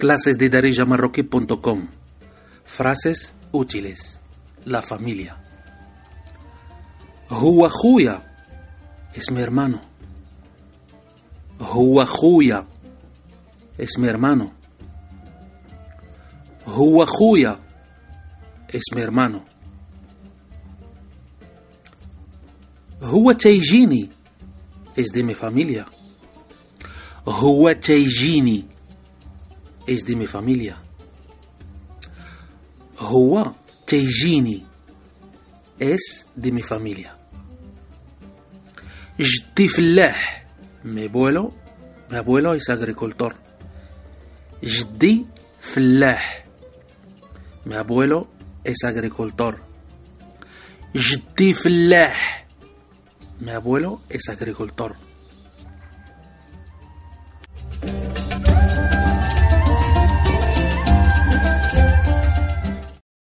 Clases de darejamarroquí.com. Frases útiles. La familia. Huajuya es mi hermano. Huajuya es mi hermano. Huajuya es mi hermano. Huachayjini es de mi familia. Huachayjini es de mi familia. Huachayjini es de mi familia. Jdiflah, mi abuelo, mi abuelo es agricultor. Jdi Flah, mi abuelo es agricultor. Jdi Flah, mi abuelo es agricultor.